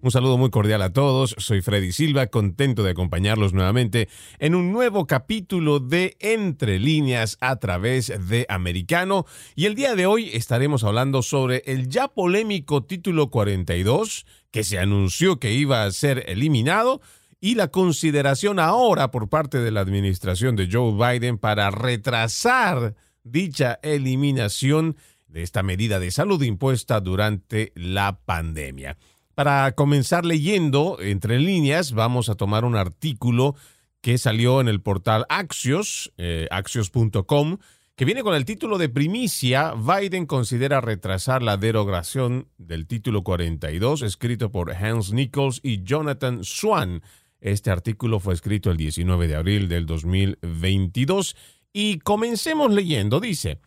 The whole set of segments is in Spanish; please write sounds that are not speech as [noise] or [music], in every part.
Un saludo muy cordial a todos. Soy Freddy Silva, contento de acompañarlos nuevamente en un nuevo capítulo de Entre líneas a través de Americano. Y el día de hoy estaremos hablando sobre el ya polémico título 42, que se anunció que iba a ser eliminado, y la consideración ahora por parte de la administración de Joe Biden para retrasar dicha eliminación de esta medida de salud impuesta durante la pandemia. Para comenzar leyendo entre líneas, vamos a tomar un artículo que salió en el portal Axios, eh, axios.com, que viene con el título de primicia, Biden considera retrasar la derogación del título 42, escrito por Hans Nichols y Jonathan Swan. Este artículo fue escrito el 19 de abril del 2022 y comencemos leyendo. Dice,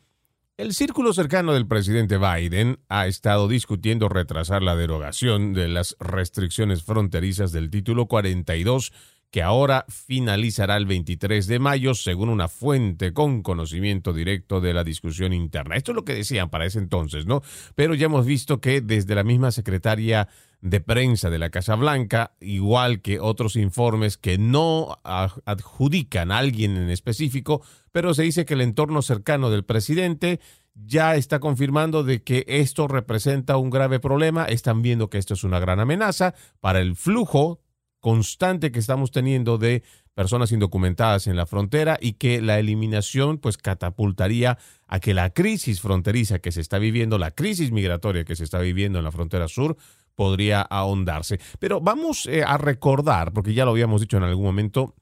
el círculo cercano del presidente Biden ha estado discutiendo retrasar la derogación de las restricciones fronterizas del título 42 que ahora finalizará el 23 de mayo, según una fuente con conocimiento directo de la discusión interna. Esto es lo que decían para ese entonces, ¿no? Pero ya hemos visto que desde la misma secretaria de prensa de la Casa Blanca, igual que otros informes que no adjudican a alguien en específico, pero se dice que el entorno cercano del presidente ya está confirmando de que esto representa un grave problema, están viendo que esto es una gran amenaza para el flujo constante que estamos teniendo de personas indocumentadas en la frontera y que la eliminación pues catapultaría a que la crisis fronteriza que se está viviendo, la crisis migratoria que se está viviendo en la frontera sur, podría ahondarse. Pero vamos eh, a recordar, porque ya lo habíamos dicho en algún momento,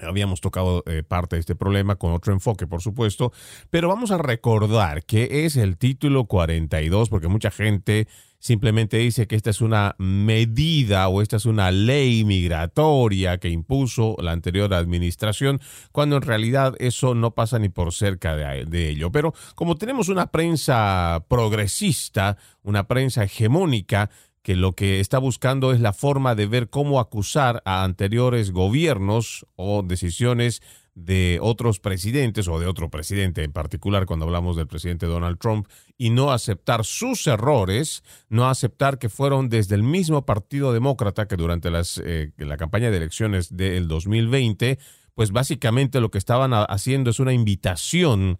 Habíamos tocado eh, parte de este problema con otro enfoque, por supuesto, pero vamos a recordar qué es el título 42, porque mucha gente simplemente dice que esta es una medida o esta es una ley migratoria que impuso la anterior administración, cuando en realidad eso no pasa ni por cerca de, ello. Pero como tenemos una prensa progresista, una prensa hegemónica, que lo que está buscando es la forma de ver cómo acusar a anteriores gobiernos o decisiones de otros presidentes o de otro presidente en particular cuando hablamos del presidente Donald Trump y no aceptar sus errores, no aceptar que fueron desde el mismo Partido Demócrata que durante las, eh, la campaña de elecciones del 2020, pues básicamente lo que estaban haciendo es una invitación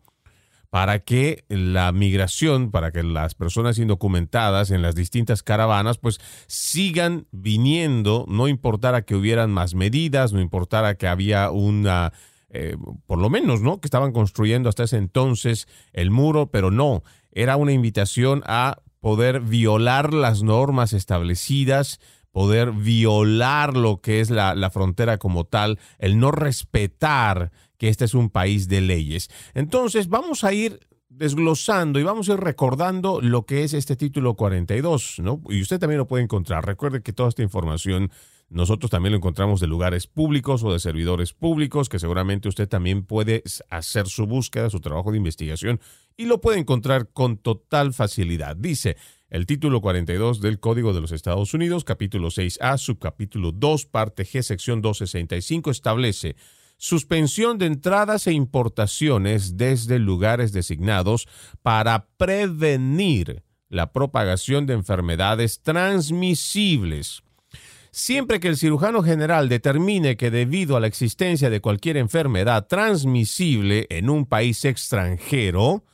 para que la migración, para que las personas indocumentadas en las distintas caravanas, pues sigan viniendo, no importara que hubieran más medidas, no importara que había una, eh, por lo menos, ¿no? Que estaban construyendo hasta ese entonces el muro, pero no, era una invitación a poder violar las normas establecidas, poder violar lo que es la, la frontera como tal, el no respetar que este es un país de leyes. Entonces, vamos a ir desglosando y vamos a ir recordando lo que es este título 42, ¿no? Y usted también lo puede encontrar. Recuerde que toda esta información nosotros también lo encontramos de lugares públicos o de servidores públicos, que seguramente usted también puede hacer su búsqueda, su trabajo de investigación y lo puede encontrar con total facilidad. Dice el título 42 del Código de los Estados Unidos, capítulo 6A, subcapítulo 2, parte G, sección 265, establece suspensión de entradas e importaciones desde lugares designados para prevenir la propagación de enfermedades transmisibles. Siempre que el cirujano general determine que debido a la existencia de cualquier enfermedad transmisible en un país extranjero,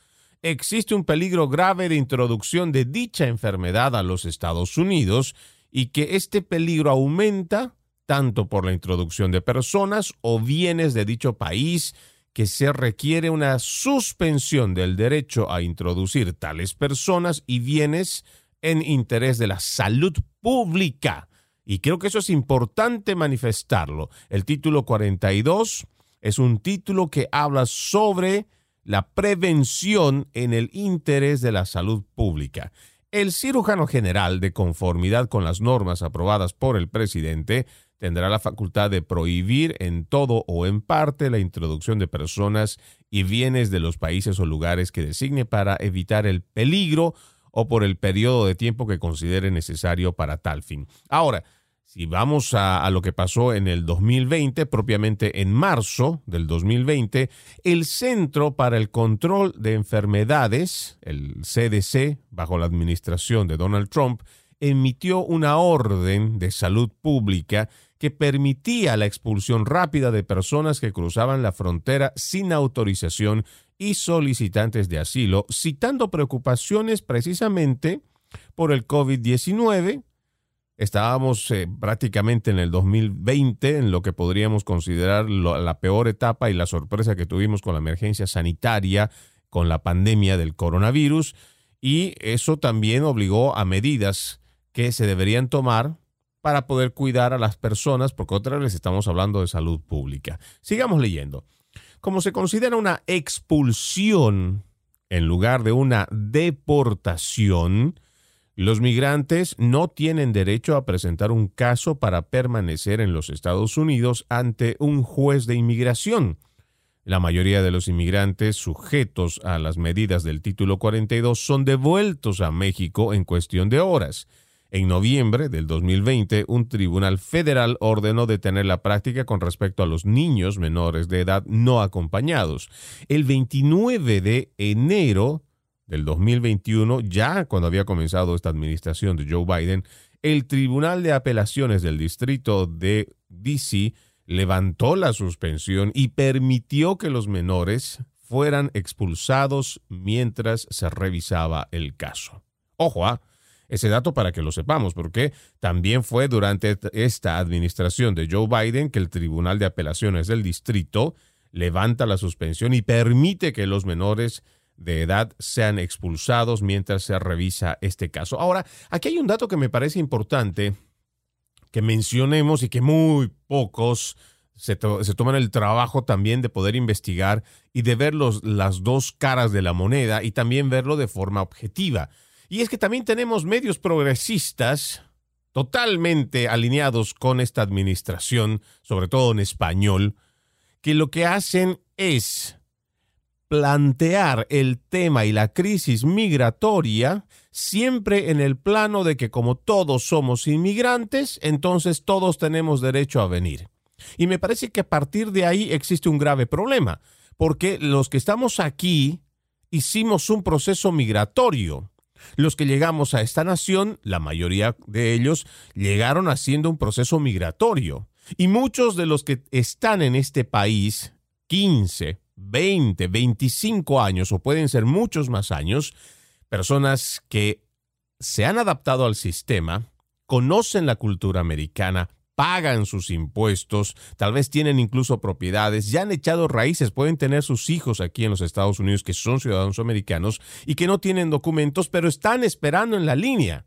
existe un peligro grave de introducción de dicha enfermedad a los Estados Unidos y que este peligro aumenta tanto por la introducción de personas o bienes de dicho país que se requiere una suspensión del derecho a introducir tales personas y bienes en interés de la salud pública. Y creo que eso es importante manifestarlo. El título 42 es un título que habla sobre la prevención en el interés de la salud pública. El cirujano general, de conformidad con las normas aprobadas por el presidente, tendrá la facultad de prohibir en todo o en parte la introducción de personas y bienes de los países o lugares que designe para evitar el peligro o por el periodo de tiempo que considere necesario para tal fin. Ahora, si vamos a, lo que pasó en el 2020, propiamente en marzo del 2020, el Centro para el Control de Enfermedades, el CDC, bajo la administración de Donald Trump, emitió una orden de salud pública que permitía la expulsión rápida de personas que cruzaban la frontera sin autorización y solicitantes de asilo, citando preocupaciones precisamente por el COVID-19. Estábamos eh, prácticamente en el 2020, en lo que podríamos considerar la peor etapa y la sorpresa que tuvimos con la emergencia sanitaria, con la pandemia del coronavirus, y eso también obligó a medidas que se deberían tomar para poder cuidar a las personas, porque otra vez estamos hablando de salud pública. Sigamos leyendo. Como se considera una expulsión en lugar de una deportación, los migrantes no tienen derecho a presentar un caso para permanecer en los Estados Unidos ante un juez de inmigración. La mayoría de los inmigrantes sujetos a las medidas del título 42 son devueltos a México en cuestión de horas. En noviembre del 2020, un tribunal federal ordenó detener la práctica con respecto a los niños menores de edad no acompañados. El 29 de enero del 2021, ya cuando había comenzado esta administración de Joe Biden, el Tribunal de Apelaciones del Distrito de DC levantó la suspensión y permitió que los menores fueran expulsados mientras se revisaba el caso. Ojo, ¿ah? Ese dato para que lo sepamos, porque también fue durante esta administración de Joe Biden que el Tribunal de Apelaciones del Distrito levanta la suspensión y permite que los menores de edad sean expulsados mientras se revisa este caso. Ahora, aquí hay un dato que me parece importante que mencionemos y que muy pocos se, toman el trabajo también de poder investigar y de ver las dos caras de la moneda y también verlo de forma objetiva. Y es que también tenemos medios progresistas totalmente alineados con esta administración, sobre todo en español, que lo que hacen es plantear el tema y la crisis migratoria siempre en el plano de que como todos somos inmigrantes, entonces todos tenemos derecho a venir. Y me parece que a partir de ahí existe un grave problema, porque los que estamos aquí hicimos un proceso migratorio los que llegamos a esta nación, la mayoría de ellos, llegaron haciendo un proceso migratorio. Y muchos de los que están en este país, 15, 20, 25 años o pueden ser muchos más años, personas que se han adaptado al sistema, conocen la cultura americana, pagan sus impuestos, tal vez tienen incluso propiedades, ya han echado raíces, pueden tener sus hijos aquí en los Estados Unidos que son ciudadanos americanos y que no tienen documentos, pero están esperando en la línea.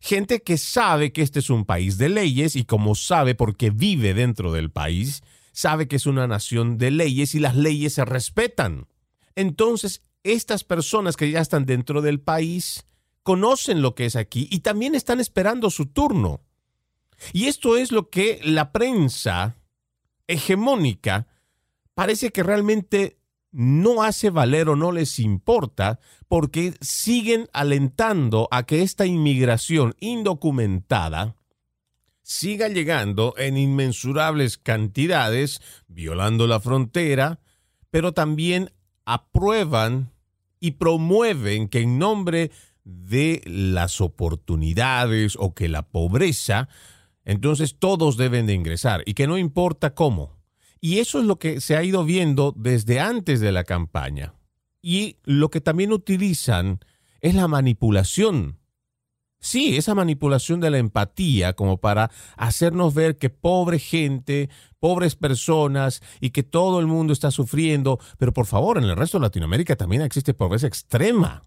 Gente que sabe que este es un país de leyes y como sabe porque vive dentro del país, sabe que es una nación de leyes y las leyes se respetan. Entonces, estas personas que ya están dentro del país conocen lo que es aquí y también están esperando su turno. Y esto es lo que la prensa hegemónica parece que realmente no hace valer o no les importa porque siguen alentando a que esta inmigración indocumentada siga llegando en inmensurables cantidades, violando la frontera, pero también aprueban y promueven que en nombre de las oportunidades o que la pobreza entonces todos deben de ingresar y que no importa cómo. Y eso es lo que se ha ido viendo desde antes de la campaña. Y lo que también utilizan es la manipulación. Sí, esa manipulación de la empatía como para hacernos ver que pobre gente, pobres personas y que todo el mundo está sufriendo, pero por favor, en el resto de Latinoamérica también existe pobreza extrema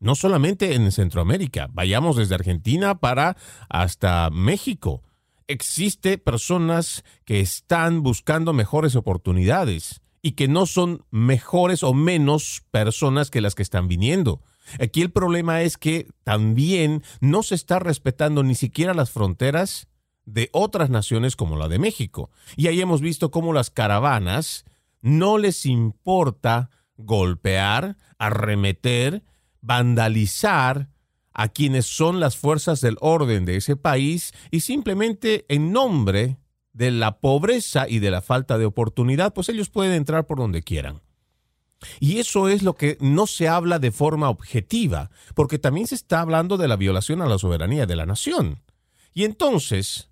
no solamente en Centroamérica, vayamos desde Argentina para hasta México. Existe personas que están buscando mejores oportunidades y que no son mejores o menos personas que las que están viniendo. Aquí el problema es que también no se está respetando ni siquiera las fronteras de otras naciones como la de México. Y ahí hemos visto cómo las caravanas no les importa golpear, arremeter vandalizar a quienes son las fuerzas del orden de ese país y simplemente en nombre de la pobreza y de la falta de oportunidad, pues ellos pueden entrar por donde quieran. Y eso es lo que no se habla de forma objetiva, porque también se está hablando de la violación a la soberanía de la nación. Y entonces,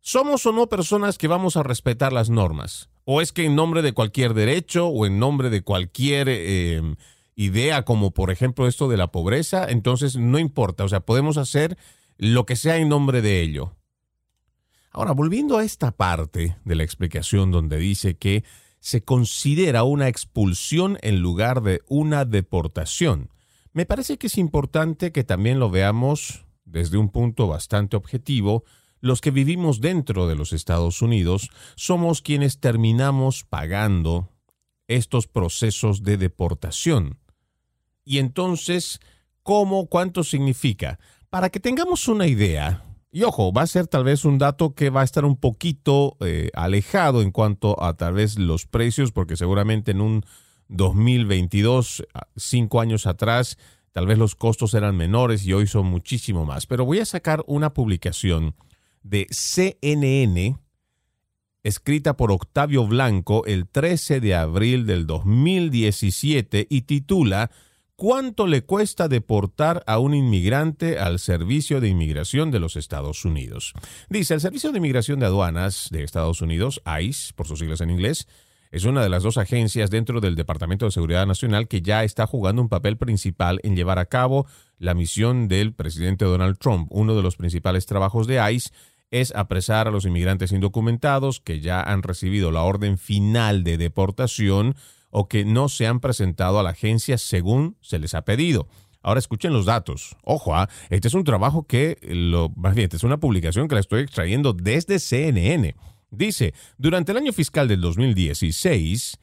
¿somos o no personas que vamos a respetar las normas? ¿O es que en nombre de cualquier derecho o en nombre de cualquier eh, idea, como por ejemplo esto de la pobreza, entonces no importa, o sea, podemos hacer lo que sea en nombre de ello? Ahora, volviendo a esta parte de la explicación donde dice que se considera una expulsión en lugar de una deportación. Me parece que es importante que también lo veamos desde un punto bastante objetivo. Los que vivimos dentro de los Estados Unidos somos quienes terminamos pagando estos procesos de deportación. Y entonces, ¿cómo? ¿Cuánto significa? Para que tengamos una idea, y ojo, va a ser tal vez un dato que va a estar un poquito eh, alejado en cuanto a tal vez los precios, porque seguramente en un 2022, cinco años atrás, tal vez los costos eran menores y hoy son muchísimo más. Pero voy a sacar una publicación de CNN escrita por Octavio Blanco el 13 de abril del 2017 y titula ¿Cuánto le cuesta deportar a un inmigrante al Servicio de Inmigración de los Estados Unidos? Dice, el Servicio de Inmigración de Aduanas de Estados Unidos, ICE, por sus siglas en inglés, es una de las dos agencias dentro del Departamento de Seguridad Nacional que ya está jugando un papel principal en llevar a cabo la misión del presidente Donald Trump. Uno de los principales trabajos de ICE es apresar a los inmigrantes indocumentados que ya han recibido la orden final de deportación o que no se han presentado a la agencia según se les ha pedido. Ahora escuchen los datos. Ojo, ¿ah? este es un trabajo que, lo, más bien, es una publicación que la estoy extrayendo desde CNN. Dice, durante el año fiscal del 2016,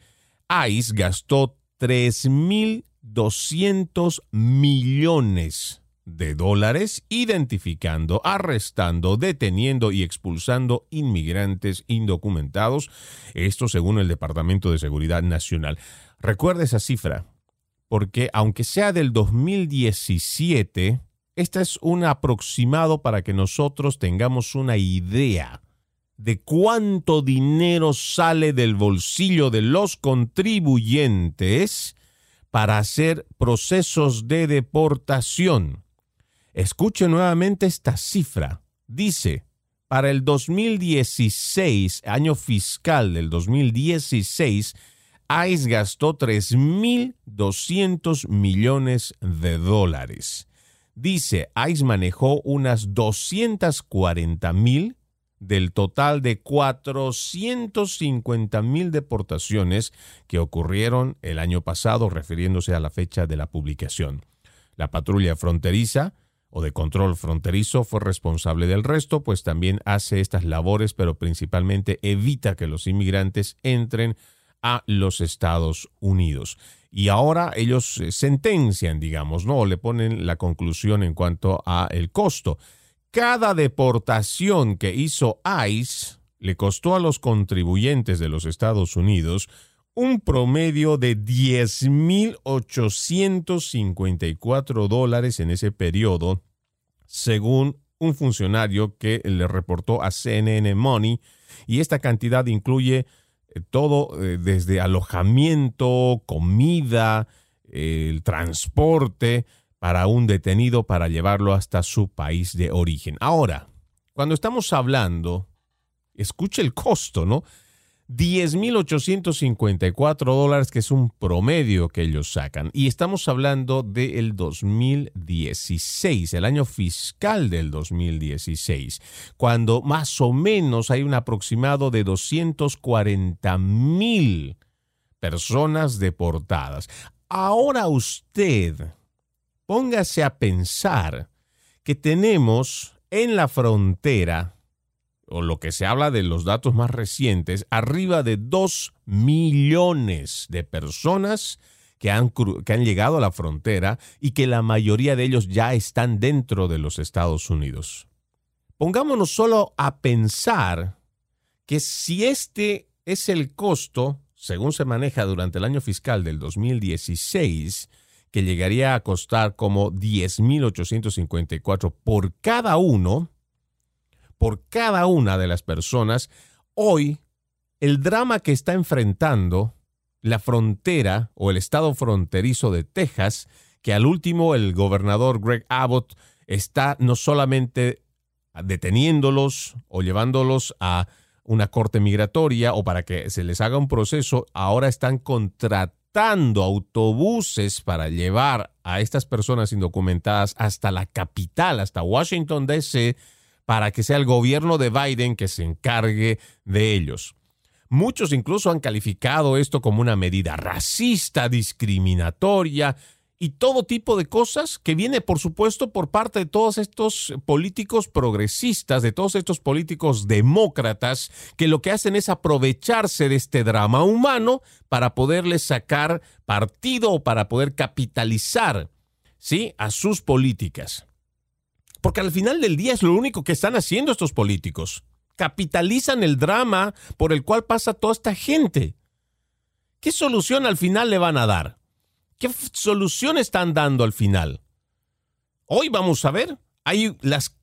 ICE gastó 3.200 millones de dólares identificando, arrestando, deteniendo y expulsando inmigrantes indocumentados, esto según el Departamento de Seguridad Nacional. Recuerda esa cifra, porque aunque sea del 2017, este es un aproximado para que nosotros tengamos una idea de cuánto dinero sale del bolsillo de los contribuyentes para hacer procesos de deportación. Escuche nuevamente esta cifra. Dice, para el 2016, año fiscal del 2016, ICE gastó 3.200 millones de dólares. Dice, ICE manejó unas 240 mil del total de 450 mil deportaciones que ocurrieron el año pasado, refiriéndose a la fecha de la publicación. La patrulla fronteriza o de control fronterizo fue responsable del resto, pues también hace estas labores, pero principalmente evita que los inmigrantes entren a los Estados Unidos. Y ahora ellos eh, sentencian, digamos, ¿no? O le ponen la conclusión en cuanto a el costo. Cada deportación que hizo ICE le costó a los contribuyentes de los Estados Unidos un promedio de 10.854 dólares en ese periodo, según un funcionario que le reportó a CNN Money, y esta cantidad incluye eh, todo eh, desde alojamiento, comida, el transporte para un detenido para llevarlo hasta su país de origen. Ahora, cuando estamos hablando, escuche el costo, ¿no? 10.854 dólares, que es un promedio que ellos sacan. Y estamos hablando del 2016, el año fiscal del 2016, cuando más o menos hay un aproximado de 240 mil personas deportadas. Ahora usted póngase a pensar que tenemos en la frontera o lo que se habla de los datos más recientes, arriba de 2 millones de personas que han, que han llegado a la frontera y que la mayoría de ellos ya están dentro de los Estados Unidos. Pongámonos solo a pensar que si este es el costo, según se maneja durante el año fiscal del 2016, que llegaría a costar como 10.854 por cada uno, por cada una de las personas, hoy el drama que está enfrentando la frontera o el estado fronterizo de Texas, que al último el gobernador Greg Abbott está no solamente deteniéndolos o llevándolos a una corte migratoria o para que se les haga un proceso, ahora están contratando autobuses para llevar a estas personas indocumentadas hasta la capital, hasta Washington, D.C., para que sea el gobierno de Biden que se encargue de ellos. Muchos incluso han calificado esto como una medida racista, discriminatoria y todo tipo de cosas que viene, por supuesto, por parte de todos estos políticos progresistas, de todos estos políticos demócratas, que lo que hacen es aprovecharse de este drama humano para poderles sacar partido o para poder capitalizar, ¿sí?, a sus políticas. Porque al final del día es lo único que están haciendo estos políticos capitalizan el drama por el cual pasa toda esta gente. ¿Qué solución al final le van a dar? ¿Qué solución están dando al final? Hoy vamos a ver, hay las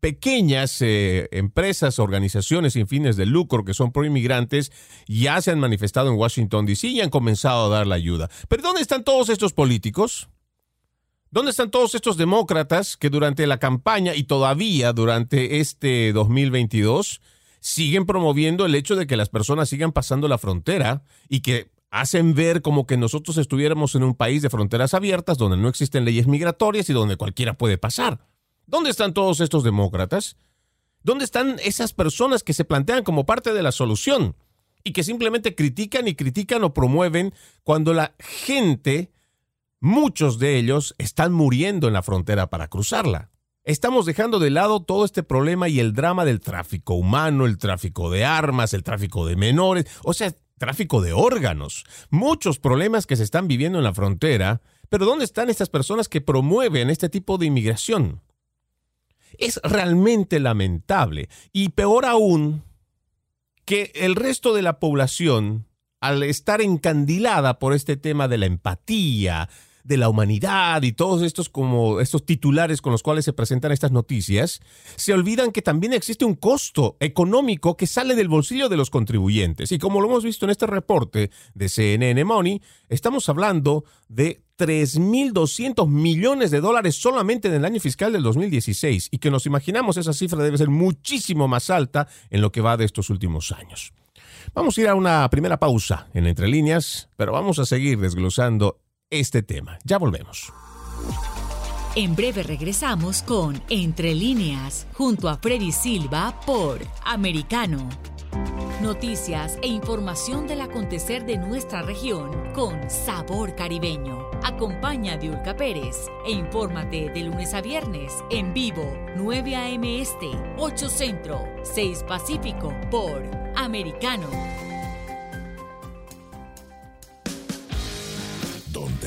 pequeñas eh, empresas, organizaciones sin fines de lucro que son pro inmigrantes ya se han manifestado en Washington, D.C. y han comenzado a dar la ayuda. Pero ¿dónde están todos estos políticos? ¿Dónde están todos estos demócratas que durante la campaña y todavía durante este 2022 siguen promoviendo el hecho de que las personas sigan pasando la frontera y que hacen ver como que nosotros estuviéramos en un país de fronteras abiertas donde no existen leyes migratorias y donde cualquiera puede pasar? ¿Dónde están todos estos demócratas? ¿Dónde están esas personas que se plantean como parte de la solución y que simplemente critican y critican o promueven cuando la gente Muchos de ellos están muriendo en la frontera para cruzarla. Estamos dejando de lado todo este problema y el drama del tráfico humano, el tráfico de armas, el tráfico de menores, o sea, tráfico de órganos. Muchos problemas que se están viviendo en la frontera, pero ¿dónde están estas personas que promueven este tipo de inmigración? Es realmente lamentable y peor aún que el resto de la población, al estar encandilada por este tema de la empatía, de la humanidad y todos estos como estos titulares con los cuales se presentan estas noticias, se olvidan que también existe un costo económico que sale del bolsillo de los contribuyentes. Y como lo hemos visto en este reporte de CNN Money, estamos hablando de 3.200 millones de dólares solamente en el año fiscal del 2016 y que nos imaginamos esa cifra debe ser muchísimo más alta en lo que va de estos últimos años. Vamos a ir a una primera pausa en Entre Líneas, pero vamos a seguir desglosando este tema. Ya volvemos. En breve regresamos con Entre líneas, junto a Freddy Silva por Americano. Noticias e información del acontecer de nuestra región con sabor caribeño. Acompaña a Diulca Pérez e infórmate de lunes a viernes en vivo 9 a.m. Este, 8 Centro, 6 Pacífico por Americano.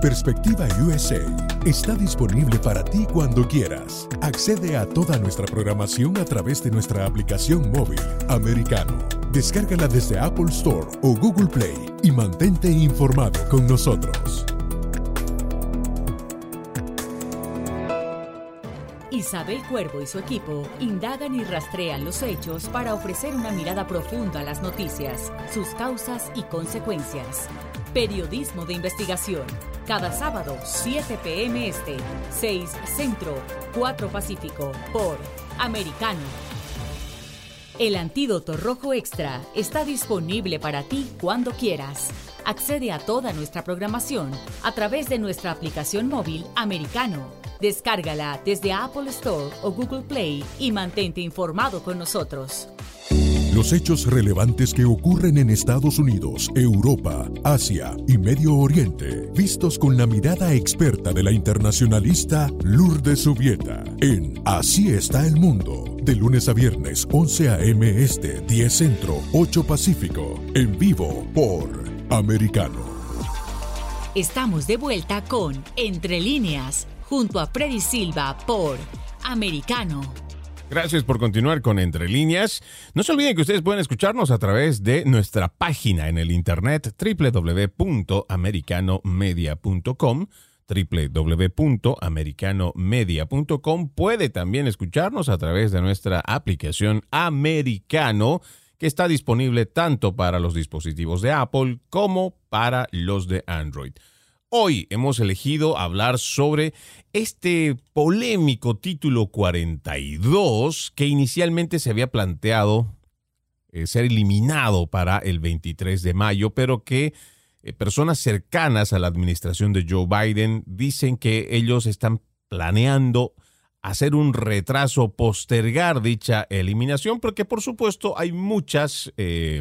Perspectiva USA está disponible para ti cuando quieras. Accede a toda nuestra programación a través de nuestra aplicación móvil americano. Descárgala desde Apple Store o Google Play y mantente informado con nosotros. Isabel Cuervo y su equipo indagan y rastrean los hechos para ofrecer una mirada profunda a las noticias, sus causas y consecuencias. Periodismo de investigación cada sábado, 7 p.m. Este, 6 Centro, 4 Pacífico, por Americano. El antídoto rojo extra está disponible para ti cuando quieras. Accede a toda nuestra programación a través de nuestra aplicación móvil Americano. Descárgala desde Apple Store o Google Play y mantente informado con nosotros. Los hechos relevantes que ocurren en Estados Unidos, Europa, Asia y Medio Oriente, vistos con la mirada experta de la internacionalista Lourdes Subieta, en Así está el mundo, de lunes a viernes 11 a.m. Este, 10 Centro, 8 Pacífico, en vivo por Americano. Estamos de vuelta con Entre líneas, junto a Freddy Silva por Americano. Gracias por continuar con Entre Líneas. No se olviden que ustedes pueden escucharnos a través de nuestra página en el internet www.americanomedia.com www.americanomedia.com. Puede también escucharnos a través de nuestra aplicación Americano, que está disponible tanto para los dispositivos de Apple como para los de Android. Hoy hemos elegido hablar sobre este polémico título 42 que inicialmente se había planteado eh, ser eliminado para el 23 de mayo, pero que eh, personas cercanas a la administración de Joe Biden dicen que ellos están planeando hacer un retraso, postergar dicha eliminación, porque por supuesto hay muchas... Eh,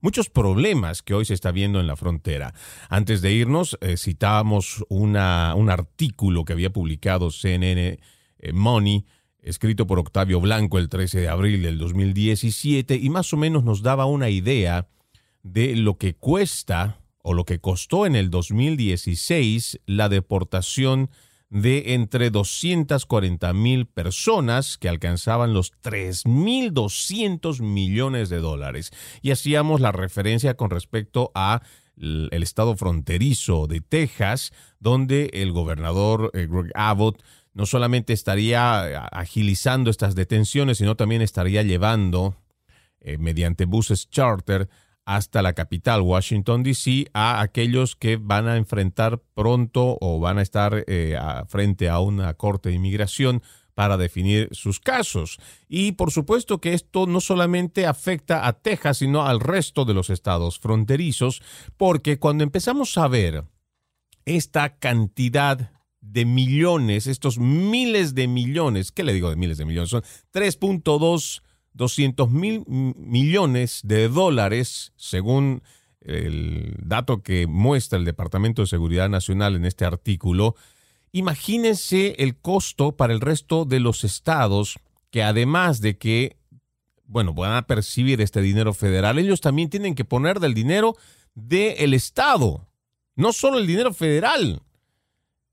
muchos problemas que hoy se está viendo en la frontera. Antes de irnos, eh, citábamos un artículo que había publicado CNN eh, Money, escrito por Octavio Blanco el 13 de abril del 2017, y más o menos nos daba una idea de lo que cuesta o lo que costó en el 2016 la deportación de entre 240 mil personas que alcanzaban los 3.200 millones de dólares. Y hacíamos la referencia con respecto a el estado fronterizo de Texas, donde el gobernador eh, Greg Abbott no solamente estaría eh, agilizando estas detenciones, sino también estaría llevando eh, mediante buses charter hasta la capital, Washington, D.C., a aquellos que van a enfrentar pronto o van a estar eh, frente a una corte de inmigración para definir sus casos. Y por supuesto que esto no solamente afecta a Texas, sino al resto de los estados fronterizos, porque cuando empezamos a ver esta cantidad de millones, estos miles de millones, ¿qué le digo de miles de millones? Son 3.2 200 mil millones de dólares, según el dato que muestra el Departamento de Seguridad Nacional en este artículo. Imagínense el costo para el resto de los estados que además de que, bueno, van a percibir este dinero federal, ellos también tienen que poner del dinero del estado. No solo el dinero federal,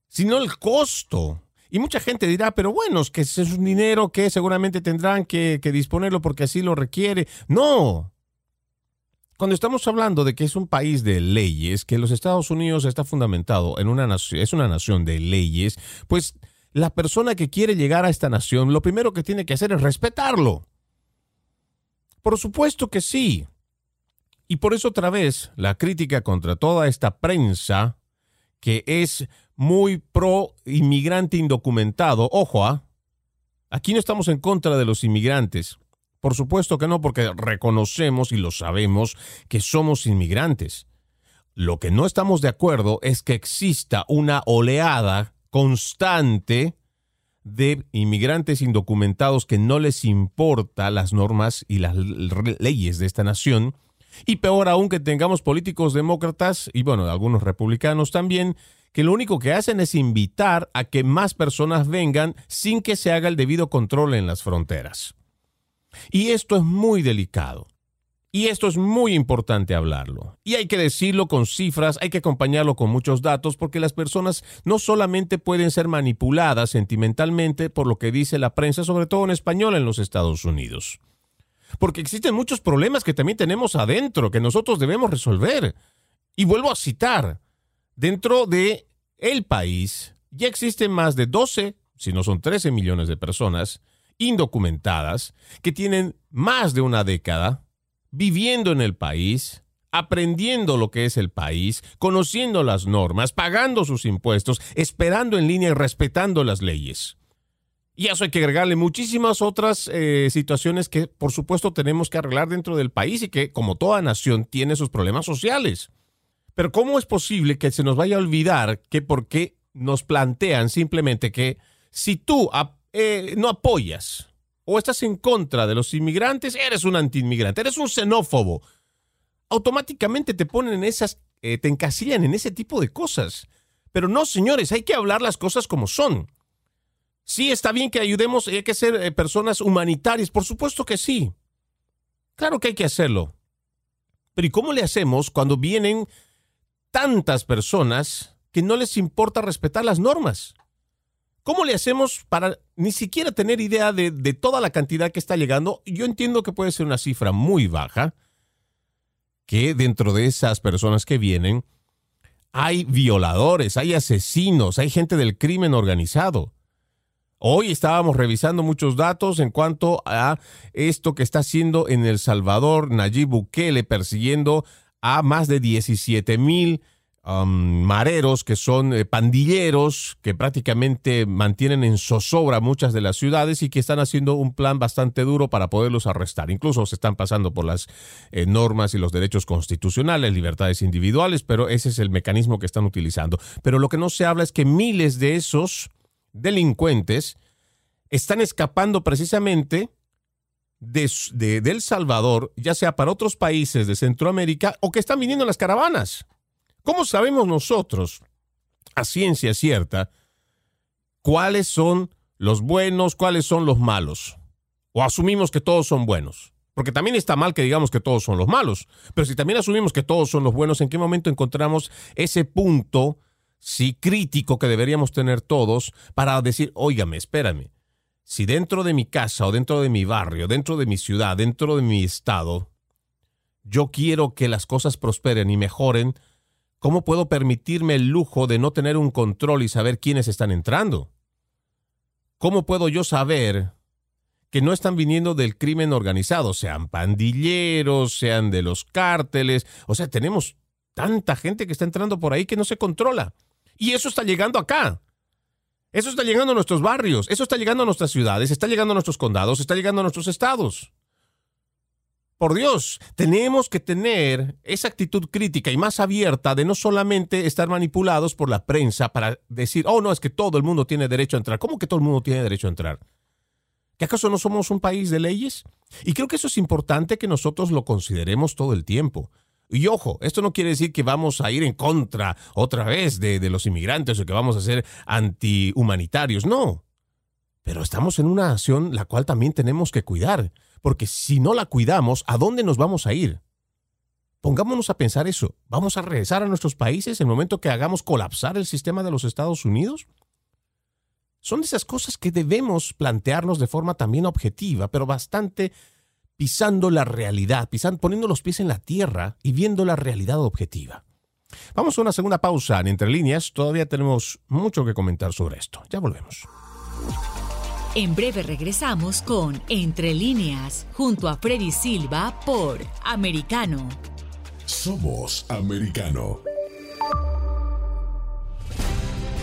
sino el costo. Y mucha gente dirá, pero bueno, es que es un dinero que seguramente tendrán que, disponerlo porque así lo requiere. No. Cuando estamos hablando de que es un país de leyes, que los Estados Unidos está fundamentado en una nación, es una nación de leyes, pues la persona que quiere llegar a esta nación, lo primero que tiene que hacer es respetarlo. Por supuesto que sí. Y por eso otra vez la crítica contra toda esta prensa que es muy pro inmigrante indocumentado. Ojo, ¿ah? aquí no estamos en contra de los inmigrantes. Por supuesto que no, porque reconocemos y lo sabemos que somos inmigrantes. Lo que no estamos de acuerdo es que exista una oleada constante de inmigrantes indocumentados que no les importa las normas y las leyes de esta nación. Y peor aún que tengamos políticos demócratas y bueno, algunos republicanos también que lo único que hacen es invitar a que más personas vengan sin que se haga el debido control en las fronteras. Y esto es muy delicado. Y esto es muy importante hablarlo. Y hay que decirlo con cifras, hay que acompañarlo con muchos datos, porque las personas no solamente pueden ser manipuladas sentimentalmente por lo que dice la prensa, sobre todo en español en los Estados Unidos. Porque existen muchos problemas que también tenemos adentro, que nosotros debemos resolver. Y vuelvo a citar, Dentro de el país ya existen más de 12, si no son 13 millones de personas indocumentadas que tienen más de una década viviendo en el país, aprendiendo lo que es el país, conociendo las normas, pagando sus impuestos, esperando en línea y respetando las leyes. Y eso hay que agregarle muchísimas otras eh, situaciones que por supuesto tenemos que arreglar dentro del país y que como toda nación tiene sus problemas sociales. Pero ¿cómo es posible que se nos vaya a olvidar que porque nos plantean simplemente que si tú eh, no apoyas o estás en contra de los inmigrantes, eres un antiinmigrante, eres un xenófobo. Automáticamente te ponen en esas, eh, te encasillan en ese tipo de cosas. Pero no, señores, hay que hablar las cosas como son. Sí, está bien que ayudemos, hay que ser eh, personas humanitarias, por supuesto que sí. Claro que hay que hacerlo. Pero ¿y cómo le hacemos cuando vienen tantas personas que no les importa respetar las normas? ¿Cómo le hacemos para ni siquiera tener idea de, toda la cantidad que está llegando? Yo entiendo que puede ser una cifra muy baja, que dentro de esas personas que vienen hay violadores, hay asesinos, hay gente del crimen organizado. Hoy estábamos revisando muchos datos en cuanto a esto que está haciendo en El Salvador Nayib Bukele persiguiendo a más de 17 mil um, mareros que son eh, pandilleros que prácticamente mantienen en zozobra muchas de las ciudades y que están haciendo un plan bastante duro para poderlos arrestar. Incluso se están pasando por las eh, normas y los derechos constitucionales, libertades individuales, pero ese es el mecanismo que están utilizando. Pero lo que no se habla es que miles de esos delincuentes están escapando precisamente de, El Salvador, ya sea para otros países de Centroamérica o que están viniendo en las caravanas. ¿Cómo sabemos nosotros, a ciencia cierta, cuáles son los buenos, cuáles son los malos? ¿O asumimos que todos son buenos? Porque también está mal que digamos que todos son los malos. Pero si también asumimos que todos son los buenos, ¿en qué momento encontramos ese punto sí crítico que deberíamos tener todos para decir, óigame, espérame, si dentro de mi casa o dentro de mi barrio, dentro de mi ciudad, dentro de mi estado, yo quiero que las cosas prosperen y mejoren, ¿cómo puedo permitirme el lujo de no tener un control y saber quiénes están entrando? ¿Cómo puedo yo saber que no están viniendo del crimen organizado, sean pandilleros, sean de los cárteles? O sea, tenemos tanta gente que está entrando por ahí que no se controla. Y eso está llegando acá. Eso está llegando a nuestros barrios, eso está llegando a nuestras ciudades, está llegando a nuestros condados, está llegando a nuestros estados. Por Dios, tenemos que tener esa actitud crítica y más abierta de no solamente estar manipulados por la prensa para decir, oh, no, es que todo el mundo tiene derecho a entrar. ¿Cómo que todo el mundo tiene derecho a entrar? ¿Que acaso no somos un país de leyes? Y creo que eso es importante que nosotros lo consideremos todo el tiempo. Y ojo, esto no quiere decir que vamos a ir en contra otra vez de, de los inmigrantes o que vamos a ser antihumanitarios, no. Pero estamos en una nación la cual también tenemos que cuidar, porque si no la cuidamos, ¿a dónde nos vamos a ir? Pongámonos a pensar eso. ¿Vamos a regresar a nuestros países en el momento que hagamos colapsar el sistema de los Estados Unidos? Son esas cosas que debemos plantearnos de forma también objetiva, pero bastante pisando la realidad, pisando, poniendo los pies en la tierra y viendo la realidad objetiva. Vamos a una segunda pausa en Entre Líneas. Todavía tenemos mucho que comentar sobre esto. Ya volvemos. En breve regresamos con Entre Líneas, junto a Freddy Silva por Americano. Somos Americano.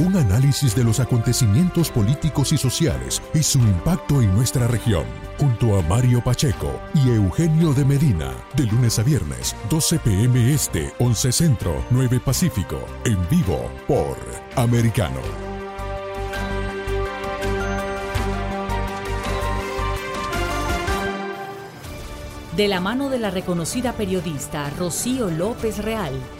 Un análisis de los acontecimientos políticos y sociales y su impacto en nuestra región junto a Mario Pacheco y Eugenio de Medina, de lunes a viernes, 12 pm este, 11 centro, 9 pacífico, en vivo por Americano. De la mano de la reconocida periodista Rocío López Real,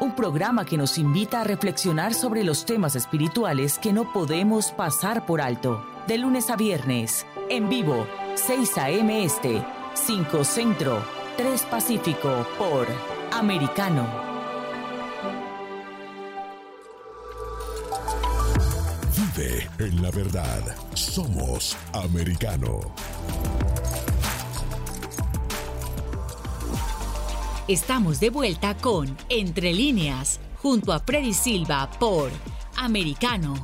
un programa que nos invita a reflexionar sobre los temas espirituales que no podemos pasar por alto. De lunes a viernes, en vivo, 6 a.m. Este, 5 Centro, 3 Pacífico, por Americano. Vive en la verdad. Somos americano. Estamos de vuelta con Entre líneas, junto a Freddy Silva por Americano.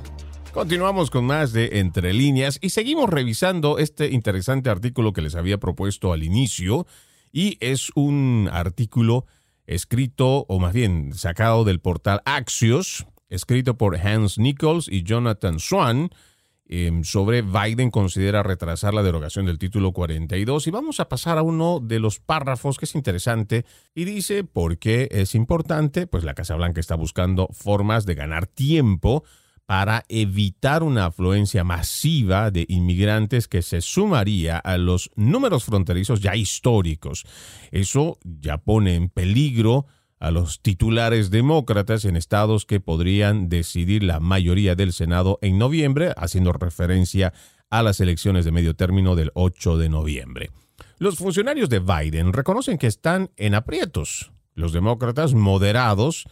Continuamos con más de Entre líneas y seguimos revisando este interesante artículo que les había propuesto al inicio y es un artículo escrito o más bien sacado del portal Axios, escrito por Hans Nichols y Jonathan Swan Em, sobre Biden considera retrasar la derogación del título 42 y vamos a pasar a uno de los párrafos que es interesante y dice por qué es importante, pues la Casa Blanca está buscando formas de ganar tiempo para evitar una afluencia masiva de inmigrantes que se sumaría a los números fronterizos ya históricos. Eso ya pone en peligro a los titulares demócratas en estados que podrían decidir la mayoría del Senado en noviembre, haciendo referencia a las elecciones de medio término del 8 de noviembre. Los funcionarios de Biden reconocen que están en aprietos. Los demócratas moderados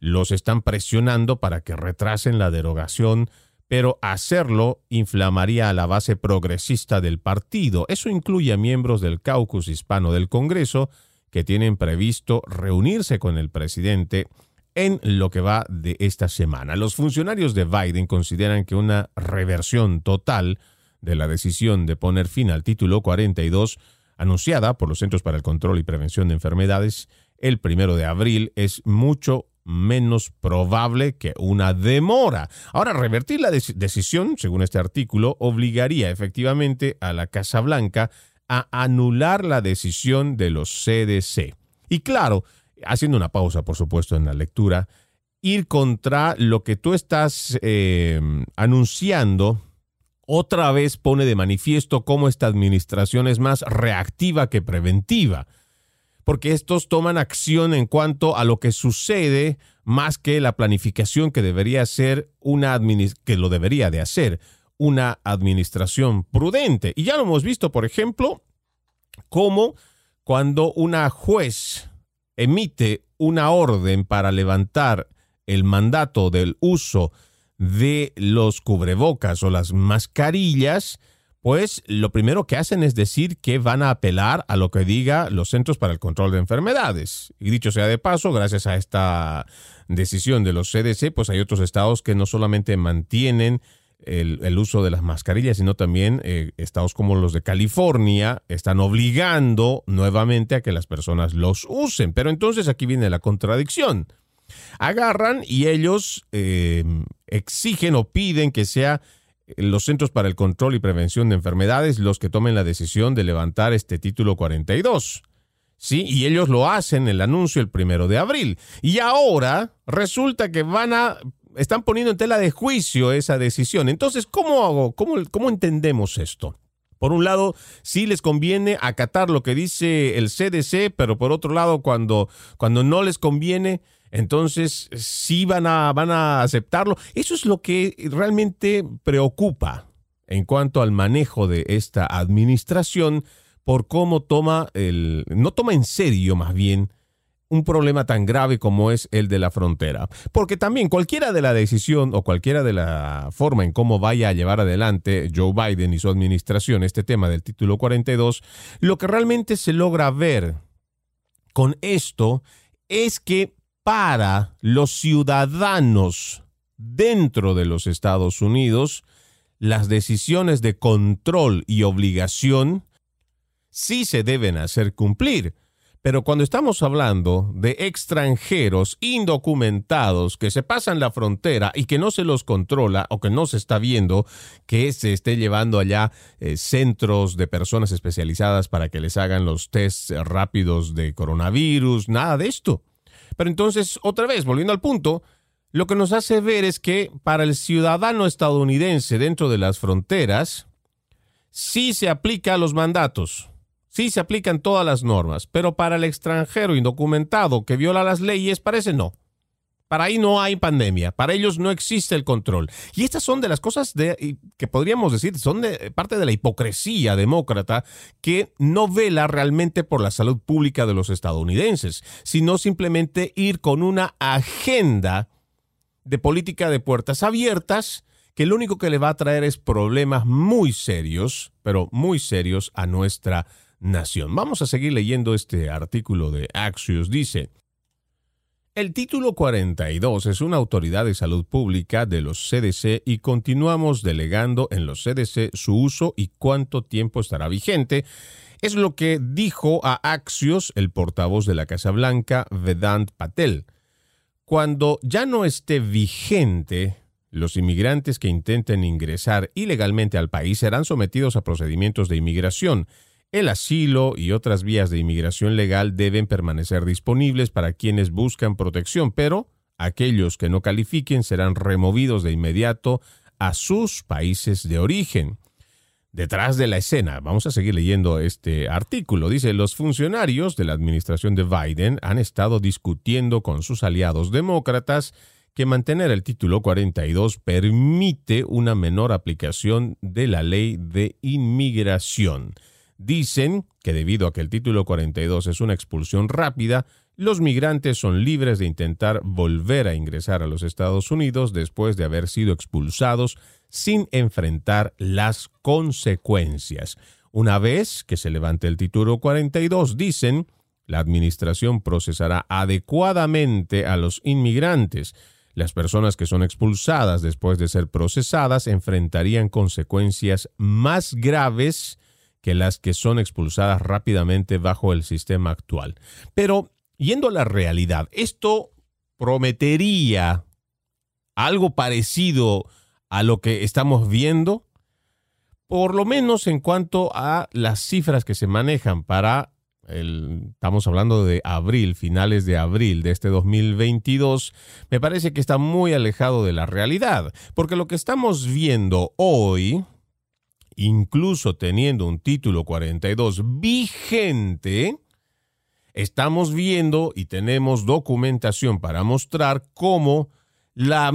los están presionando para que retrasen la derogación, pero hacerlo inflamaría a la base progresista del partido. Eso incluye a miembros del caucus hispano del Congreso, que tienen previsto reunirse con el presidente en lo que va de esta semana. Los funcionarios de Biden consideran que una reversión total de la decisión de poner fin al título 42 anunciada por los Centros para el Control y Prevención de Enfermedades el primero de abril es mucho menos probable que una demora. Ahora, revertir la decisión, según este artículo, obligaría efectivamente a la Casa Blanca a anular la decisión de los CDC. Y claro, haciendo una pausa, por supuesto, en la lectura, ir contra lo que tú estás eh, anunciando otra vez pone de manifiesto cómo esta administración es más reactiva que preventiva, porque estos toman acción en cuanto a lo que sucede más que la planificación que debería ser una que lo debería de hacer una administración prudente. Y ya lo hemos visto, por ejemplo, como cuando una juez emite una orden para levantar el mandato del uso de los cubrebocas o las mascarillas, pues lo primero que hacen es decir que van a apelar a lo que diga los Centros para el Control de Enfermedades. Y dicho sea de paso, gracias a esta decisión de los CDC, pues hay otros estados que no solamente mantienen el, uso de las mascarillas, sino también eh, estados como los de California están obligando nuevamente a que las personas los usen. Pero entonces aquí viene la contradicción. Agarran y ellos eh, exigen o piden que sea los Centros para el Control y Prevención de Enfermedades los que tomen la decisión de levantar este título 42. ¿Sí? Y ellos lo hacen el anuncio el primero de abril. Y ahora resulta que van a están poniendo en tela de juicio esa decisión. Entonces, ¿cómo hago? ¿Cómo, cómo entendemos esto? Por un lado, sí les conviene acatar lo que dice el CDC, pero por otro lado, cuando, cuando no les conviene, entonces sí van a, van a aceptarlo. Eso es lo que realmente preocupa en cuanto al manejo de esta administración por cómo toma el, no toma en serio más bien un problema tan grave como es el de la frontera. Porque también cualquiera de la decisión o cualquiera de la forma en cómo vaya a llevar adelante Joe Biden y su administración este tema del título 42, lo que realmente se logra ver con esto es que para los ciudadanos dentro de los Estados Unidos, las decisiones de control y obligación sí se deben hacer cumplir. Pero cuando estamos hablando de extranjeros indocumentados que se pasan la frontera y que no se los controla o que no se está viendo que se esté llevando allá eh, centros de personas especializadas para que les hagan los tests rápidos de coronavirus, nada de esto. Pero entonces, otra vez, volviendo al punto, lo que nos hace ver es que para el ciudadano estadounidense dentro de las fronteras, sí se aplica a los mandatos sí se aplican todas las normas, pero para el extranjero indocumentado que viola las leyes parece no. Para ahí no hay pandemia, para ellos no existe el control. Y estas son de las cosas que podríamos decir, son de parte de la hipocresía demócrata que no vela realmente por la salud pública de los estadounidenses, sino simplemente ir con una agenda de política de puertas abiertas que lo único que le va a traer es problemas muy serios, pero muy serios a nuestra nación. Vamos a seguir leyendo este artículo de Axios. Dice, el título 42 es una autoridad de salud pública de los CDC y continuamos delegando en los CDC su uso y cuánto tiempo estará vigente. Es lo que dijo a Axios el portavoz de la Casa Blanca, Vedant Patel. Cuando ya no esté vigente, los inmigrantes que intenten ingresar ilegalmente al país serán sometidos a procedimientos de inmigración. El asilo y otras vías de inmigración legal deben permanecer disponibles para quienes buscan protección, pero aquellos que no califiquen serán removidos de inmediato a sus países de origen. Detrás de la escena, vamos a seguir leyendo este artículo, dice, los funcionarios de la administración de Biden han estado discutiendo con sus aliados demócratas que mantener el título 42 permite una menor aplicación de la ley de inmigración. Dicen que debido a que el título 42 es una expulsión rápida, los migrantes son libres de intentar volver a ingresar a los Estados Unidos después de haber sido expulsados sin enfrentar las consecuencias. Una vez que se levante el título 42, dicen, la Administración procesará adecuadamente a los inmigrantes. Las personas que son expulsadas después de ser procesadas enfrentarían consecuencias más graves que las que son expulsadas rápidamente bajo el sistema actual. Pero, yendo a la realidad, esto prometería algo parecido a lo que estamos viendo, por lo menos en cuanto a las cifras que se manejan para el, estamos hablando de abril, finales de abril de este 2022, me parece que está muy alejado de la realidad, porque lo que estamos viendo hoy, incluso teniendo un título 42 vigente, estamos viendo y tenemos documentación para mostrar cómo los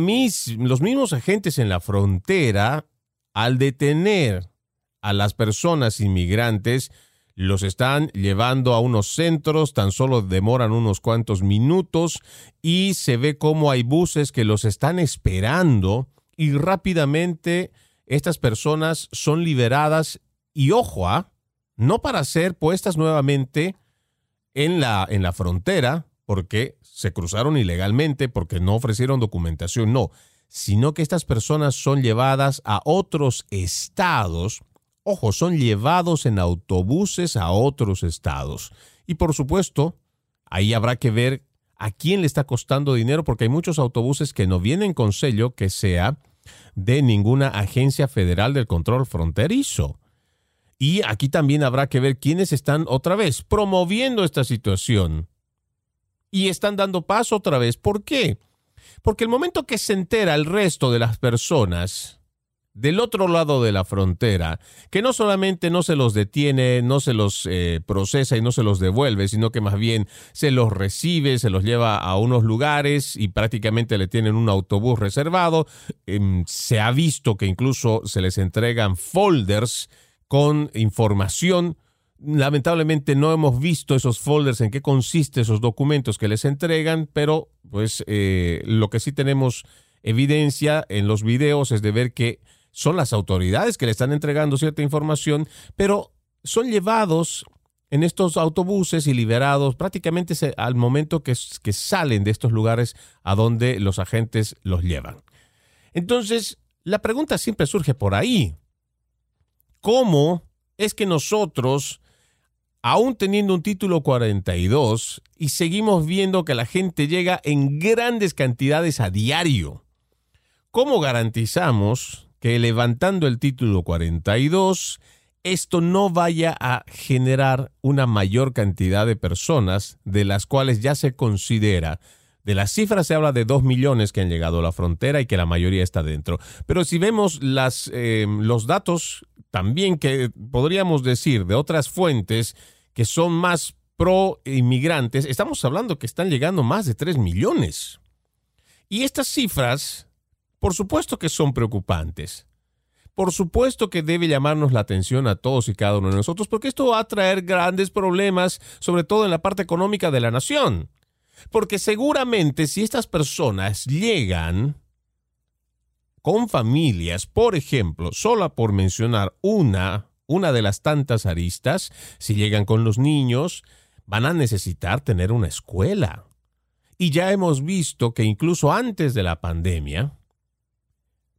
mismos agentes en la frontera, al detener a las personas inmigrantes, los están llevando a unos centros, tan solo demoran unos cuantos minutos y se ve cómo hay buses que los están esperando y rápidamente estas personas son liberadas y ojo, ¿ah? no para ser puestas nuevamente en la, en la frontera porque se cruzaron ilegalmente, porque no ofrecieron documentación, no, sino que estas personas son llevadas a otros estados, ojo, son llevados en autobuses a otros estados. Y por supuesto, ahí habrá que ver a quién le está costando dinero, porque hay muchos autobuses que no vienen con sello que sea de ninguna agencia federal del control fronterizo. Y aquí también habrá que ver quiénes están otra vez promoviendo esta situación. Y están dando paso otra vez. ¿Por qué? Porque el momento que se entera el resto de las personas del otro lado de la frontera, que no solamente no se los detiene, no se los eh, procesa y no se los devuelve, sino que más bien se los recibe, se los lleva a unos lugares y prácticamente le tienen un autobús reservado. Em, se ha visto que incluso se les entregan folders con información. Lamentablemente no hemos visto esos folders en qué consiste esos documentos que les entregan, pero pues eh, lo que sí tenemos evidencia en los videos es de ver que son las autoridades que le están entregando cierta información, pero son llevados en estos autobuses y liberados prácticamente al momento que, salen de estos lugares a donde los agentes los llevan. Entonces, la pregunta siempre surge por ahí. ¿Cómo es que nosotros, aún teniendo un título 42, y seguimos viendo que la gente llega en grandes cantidades a diario? ¿Cómo garantizamos que levantando el título 42, esto no vaya a generar una mayor cantidad de personas de las cuales ya se considera de las cifras se habla de dos millones que han llegado a la frontera y que la mayoría está dentro. Pero si vemos las, eh, los datos también que podríamos decir de otras fuentes que son más pro inmigrantes, estamos hablando que están llegando más de tres millones. Y estas cifras, por supuesto que son preocupantes. Por supuesto que debe llamarnos la atención a todos y cada uno de nosotros, porque esto va a traer grandes problemas, sobre todo en la parte económica de la nación. Porque seguramente si estas personas llegan con familias, por ejemplo, solo por mencionar una, una de las tantas aristas, si llegan con los niños, van a necesitar tener una escuela. Y ya hemos visto que incluso antes de la pandemia,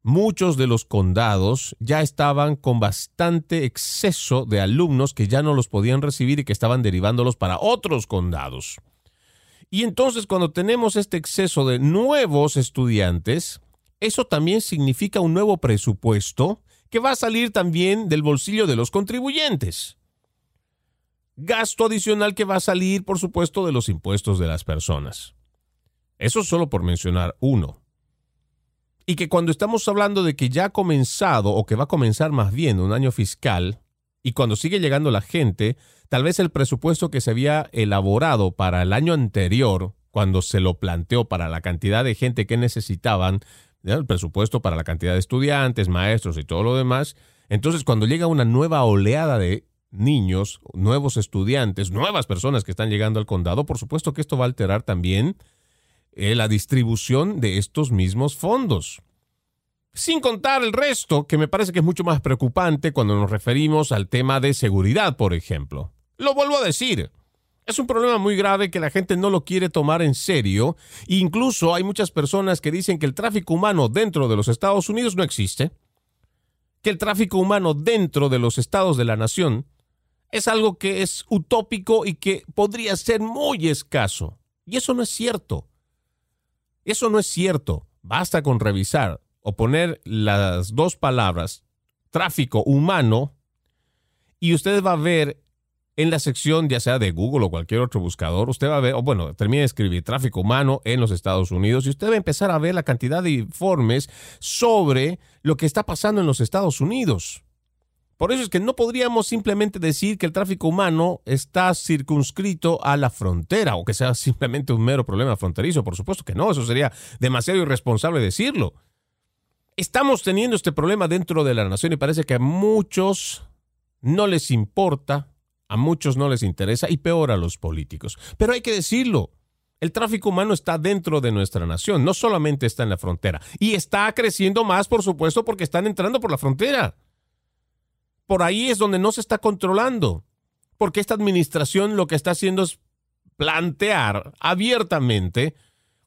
muchos de los condados ya estaban con bastante exceso de alumnos que ya no los podían recibir y que estaban derivándolos para otros condados. Y entonces cuando tenemos este exceso de nuevos estudiantes, eso también significa un nuevo presupuesto que va a salir también del bolsillo de los contribuyentes. Gasto adicional que va a salir, por supuesto, de los impuestos de las personas. Eso solo por mencionar uno y que cuando estamos hablando de que ya ha comenzado o que va a comenzar más bien un año fiscal y cuando sigue llegando la gente, tal vez el presupuesto que se había elaborado para el año anterior, cuando se lo planteó para la cantidad de gente que necesitaban, el presupuesto para la cantidad de estudiantes, maestros y todo lo demás, entonces cuando llega una nueva oleada de niños, nuevos estudiantes, nuevas personas que están llegando al condado, por supuesto que esto va a alterar también eh, la distribución de estos mismos fondos. Sin contar el resto, que me parece que es mucho más preocupante cuando nos referimos al tema de seguridad, por ejemplo. Lo vuelvo a decir. Es un problema muy grave que la gente no lo quiere tomar en serio. incluso hay muchas personas que dicen que el tráfico humano dentro de los Estados Unidos no existe. Que el tráfico humano dentro de los estados de la nación es algo que es utópico y que podría ser muy escaso. Y eso no es cierto. Eso no es cierto. Basta con revisar o poner las dos palabras tráfico humano y usted va a ver en la sección ya sea de Google o cualquier otro buscador, usted va a ver, o bueno, termine de escribir tráfico humano en los Estados Unidos y usted va a empezar a ver la cantidad de informes sobre lo que está pasando en los Estados Unidos. Por eso es que no podríamos simplemente decir que el tráfico humano está circunscrito a la frontera o que sea [laughs] simplemente un mero problema fronterizo. Por supuesto que no, eso sería demasiado irresponsable decirlo. Estamos teniendo este problema dentro de la nación y parece que a muchos no les importa, a muchos no les interesa y peor a los políticos. Pero hay que decirlo. El tráfico humano está dentro de nuestra nación, no solamente está en la frontera. Y está creciendo más, por supuesto, porque están entrando por la frontera por ahí es donde no se está controlando, porque esta administración lo que está haciendo es plantear abiertamente,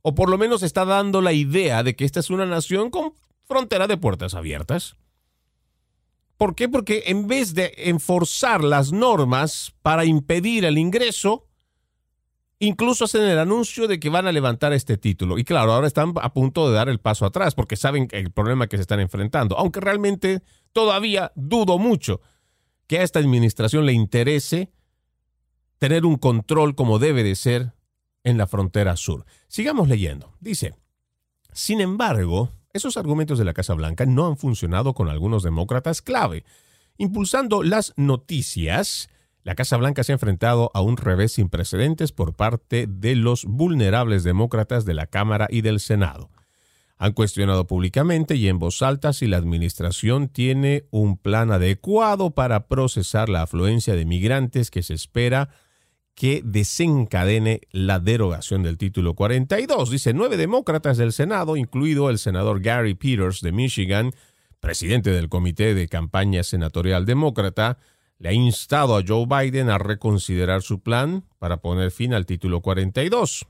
o por lo menos está dando la idea de que esta es una nación con frontera de puertas abiertas. ¿Por qué? Porque en vez de enforzar las normas para impedir el ingreso, Incluso hacen el anuncio de que van a levantar este título. Y claro, ahora están a punto de dar el paso atrás porque saben el problema que se están enfrentando. Aunque realmente todavía dudo mucho que a esta administración le interese tener un control como debe de ser en la frontera sur. Sigamos leyendo. Dice, sin embargo, esos argumentos de la Casa Blanca no han funcionado con algunos demócratas clave, impulsando las noticias la Casa Blanca se ha enfrentado a un revés sin precedentes por parte de los vulnerables demócratas de la Cámara y del Senado. Han cuestionado públicamente y en voz alta si la administración tiene un plan adecuado para procesar la afluencia de migrantes que se espera que desencadene la derogación del título 42. Dice nueve demócratas del Senado, incluido el senador Gary Peters de Michigan, presidente del Comité de Campaña Senatorial Demócrata, le ha instado a Joe Biden a reconsiderar su plan para poner fin al título 42.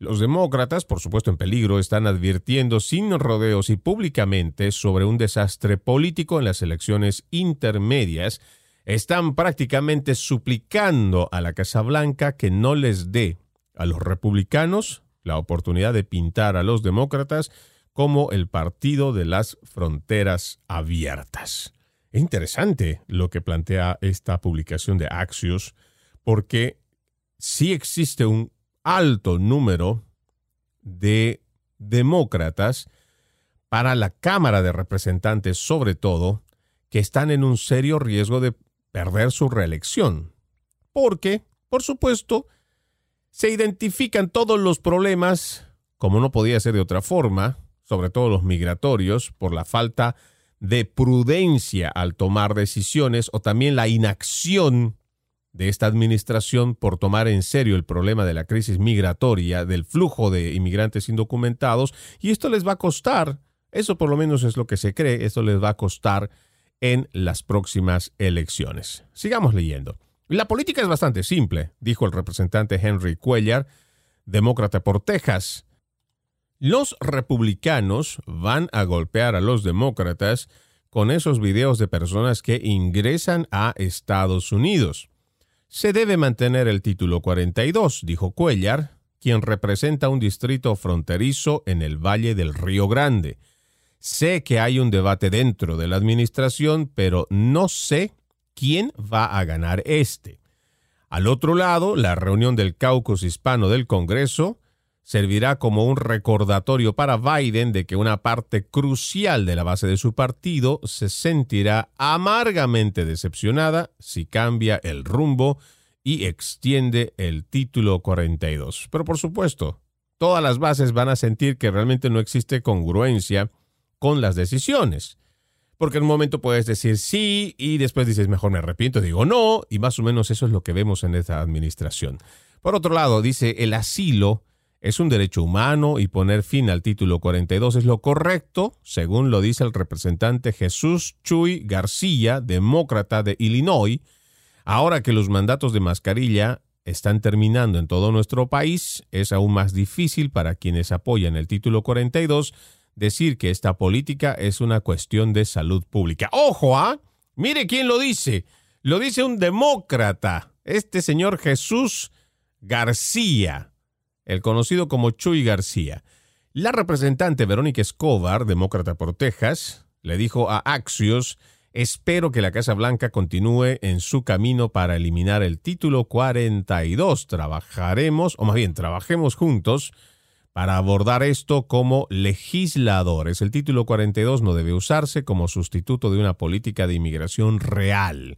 Los demócratas, por supuesto en peligro, están advirtiendo sin rodeos y públicamente sobre un desastre político en las elecciones intermedias. Están prácticamente suplicando a la Casa Blanca que no les dé a los republicanos la oportunidad de pintar a los demócratas como el partido de las fronteras abiertas. Es interesante lo que plantea esta publicación de Axios, porque sí existe un alto número de demócratas para la Cámara de Representantes, sobre todo, que están en un serio riesgo de perder su reelección. Porque, por supuesto, se identifican todos los problemas como no podía ser de otra forma, sobre todo los migratorios, por la falta de prudencia al tomar decisiones o también la inacción de esta administración por tomar en serio el problema de la crisis migratoria, del flujo de inmigrantes indocumentados, y esto les va a costar, eso por lo menos es lo que se cree, esto les va a costar en las próximas elecciones. Sigamos leyendo. La política es bastante simple, dijo el representante Henry Cuellar, demócrata por Texas. Los republicanos van a golpear a los demócratas con esos videos de personas que ingresan a Estados Unidos. Se debe mantener el título 42, dijo Cuellar, quien representa un distrito fronterizo en el Valle del Río Grande. Sé que hay un debate dentro de la administración, pero no sé quién va a ganar este. Al otro lado, la reunión del caucus hispano del Congreso servirá como un recordatorio para Biden de que una parte crucial de la base de su partido se sentirá amargamente decepcionada si cambia el rumbo y extiende el título 42. Pero por supuesto, todas las bases van a sentir que realmente no existe congruencia con las decisiones. Porque en un momento puedes decir sí y después dices mejor me arrepiento, digo no, y más o menos eso es lo que vemos en esta administración. Por otro lado, dice el asilo es un derecho humano y poner fin al título 42 es lo correcto, según lo dice el representante Jesús Chuy García, demócrata de Illinois. Ahora que los mandatos de mascarilla están terminando en todo nuestro país, es aún más difícil para quienes apoyan el título 42 decir que esta política es una cuestión de salud pública. Ojo, ¿ah? Mire quién lo dice. Lo dice un demócrata, este señor Jesús García el conocido como Chuy García. La representante Verónica Escobar, demócrata por Texas, le dijo a Axios, espero que la Casa Blanca continúe en su camino para eliminar el título 42. Trabajaremos, o más bien, trabajemos juntos para abordar esto como legisladores. El título 42 no debe usarse como sustituto de una política de inmigración real.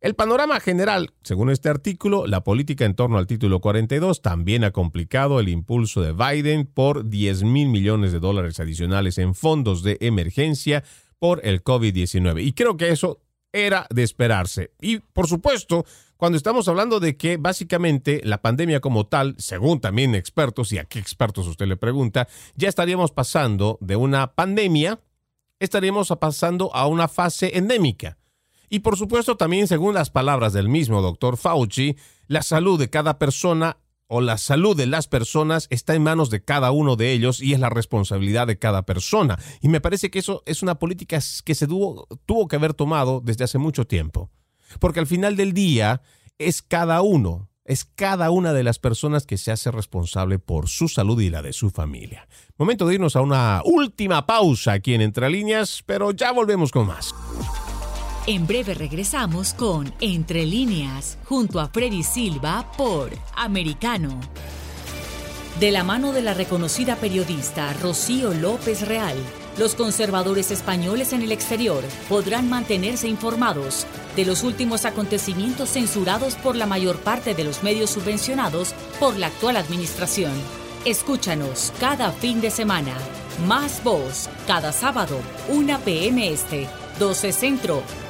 El panorama general, según este artículo, la política en torno al título 42 también ha complicado el impulso de Biden por 10 mil millones de dólares adicionales en fondos de emergencia por el COVID-19. Y creo que eso era de esperarse. Y por supuesto, cuando estamos hablando de que básicamente la pandemia como tal, según también expertos, y a qué expertos usted le pregunta, ya estaríamos pasando de una pandemia, estaríamos pasando a una fase endémica. Y por supuesto también, según las palabras del mismo doctor Fauci, la salud de cada persona o la salud de las personas está en manos de cada uno de ellos y es la responsabilidad de cada persona. Y me parece que eso es una política que se tuvo, tuvo que haber tomado desde hace mucho tiempo. Porque al final del día es cada uno, es cada una de las personas que se hace responsable por su salud y la de su familia. Momento de irnos a una última pausa aquí en Entre Líneas, pero ya volvemos con más. En breve regresamos con Entre líneas, junto a Freddy Silva por Americano. De la mano de la reconocida periodista Rocío López Real, los conservadores españoles en el exterior podrán mantenerse informados de los últimos acontecimientos censurados por la mayor parte de los medios subvencionados por la actual administración. Escúchanos cada fin de semana. Más voz, cada sábado, 1 p.m. Este, 12 Centro,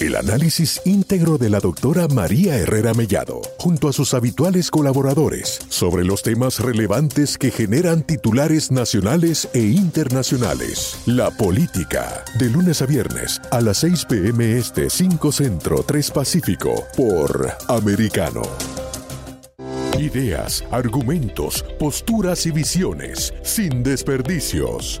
El análisis íntegro de la doctora María Herrera Mellado, junto a sus habituales colaboradores, sobre los temas relevantes que generan titulares nacionales e internacionales. La política, de lunes a viernes, a las 6 pm este 5 Centro 3 Pacífico, por Americano. Ideas, argumentos, posturas y visiones, sin desperdicios.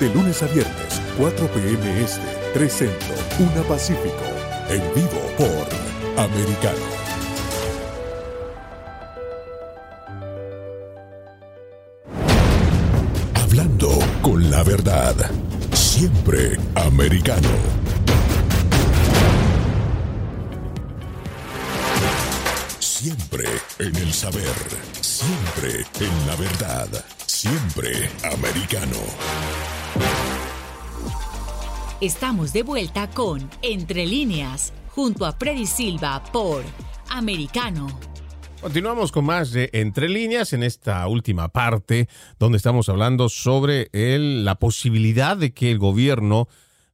De lunes a viernes, 4 p.m. Este, 3 Centro, 1 Pacífico. En vivo por Americano. Hablando con la verdad. Siempre americano. Siempre en el saber. Siempre en la verdad. Siempre americano. Estamos de vuelta con Entre líneas, junto a Freddy Silva por Americano. Continuamos con más de Entre líneas en esta última parte, donde estamos hablando sobre la posibilidad de que el gobierno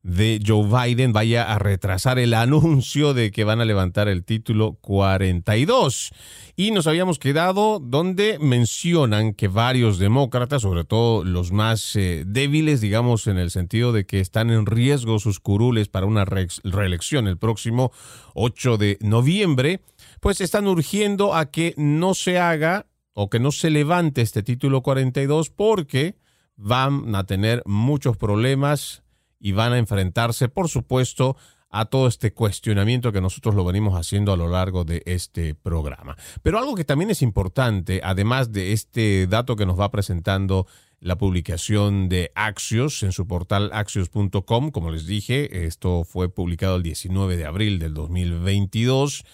de Joe Biden vaya a retrasar el anuncio de que van a levantar el título 42. Y nos habíamos quedado donde mencionan que varios demócratas, sobre todo los más eh, débiles, digamos, en el sentido de que están en riesgo sus curules para una reelección el próximo 8 de noviembre, pues están urgiendo a que no se haga o que no se levante este título 42 porque van a tener muchos problemas y van a enfrentarse, por supuesto, a todo este cuestionamiento que nosotros lo venimos haciendo a lo largo de este programa. Pero algo que también es importante, además de este dato que nos va presentando la publicación de Axios en su portal axios.com, como les dije, esto fue publicado el 19 de abril del 2022,